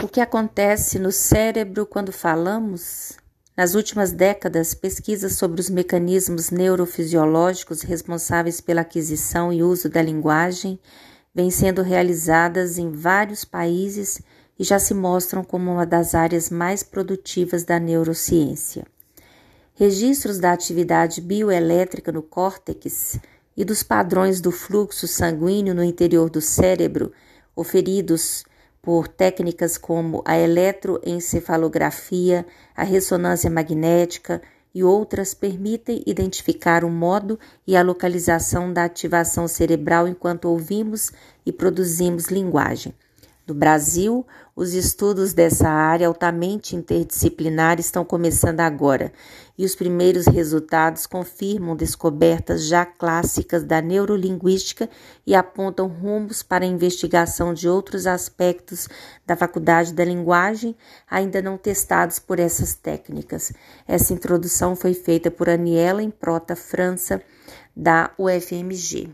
O que acontece no cérebro quando falamos? Nas últimas décadas, pesquisas sobre os mecanismos neurofisiológicos responsáveis pela aquisição e uso da linguagem vêm sendo realizadas em vários países e já se mostram como uma das áreas mais produtivas da neurociência. Registros da atividade bioelétrica no córtex e dos padrões do fluxo sanguíneo no interior do cérebro, oferidos por técnicas como a eletroencefalografia, a ressonância magnética e outras permitem identificar o modo e a localização da ativação cerebral enquanto ouvimos e produzimos linguagem. No Brasil, os estudos dessa área altamente interdisciplinar estão começando agora, e os primeiros resultados confirmam descobertas já clássicas da neurolinguística e apontam rumos para a investigação de outros aspectos da faculdade da linguagem ainda não testados por essas técnicas. Essa introdução foi feita por Aniela Prota França, da UFMG.